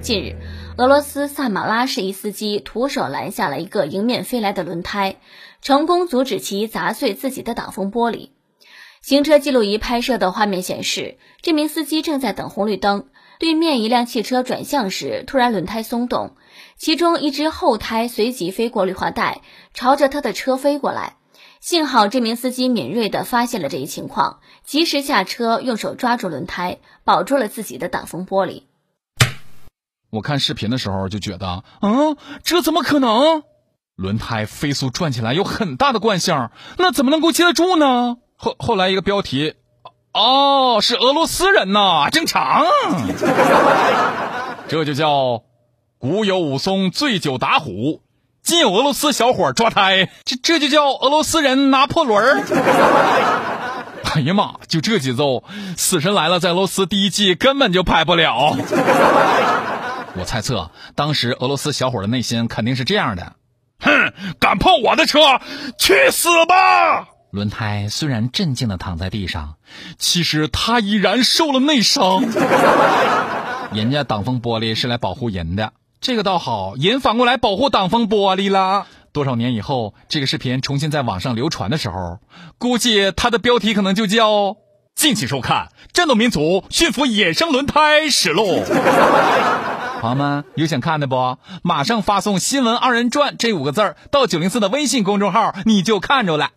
近日，俄罗斯萨马拉市一司机徒手拦下了一个迎面飞来的轮胎，成功阻止其砸碎自己的挡风玻璃。行车记录仪拍摄的画面显示，这名司机正在等红绿灯，对面一辆汽车转向时，突然轮胎松动，其中一只后胎随即飞过绿化带，朝着他的车飞过来。幸好这名司机敏锐地发现了这一情况，及时下车，用手抓住轮胎，保住了自己的挡风玻璃。我看视频的时候就觉得，嗯，这怎么可能？轮胎飞速转起来有很大的惯性，那怎么能够接得住呢？后后来一个标题，哦，是俄罗斯人呐，正常。这就叫古有武松醉酒打虎，今有俄罗斯小伙抓胎，这这就叫俄罗斯人拿破仑。哎呀妈，就这节奏，《死神来了》在俄罗斯第一季根本就拍不了。我猜测，当时俄罗斯小伙的内心肯定是这样的：哼，敢碰我的车，去死吧！轮胎虽然镇静的躺在地上，其实他依然受了内伤。人家挡风玻璃是来保护人的，这个倒好，人反过来保护挡风玻璃了。多少年以后，这个视频重新在网上流传的时候，估计它的标题可能就叫“敬请收看战斗民族驯服野生轮胎实录”。朋友们有想看的不？马上发送“新闻二人转”这五个字到九零四的微信公众号，你就看着了。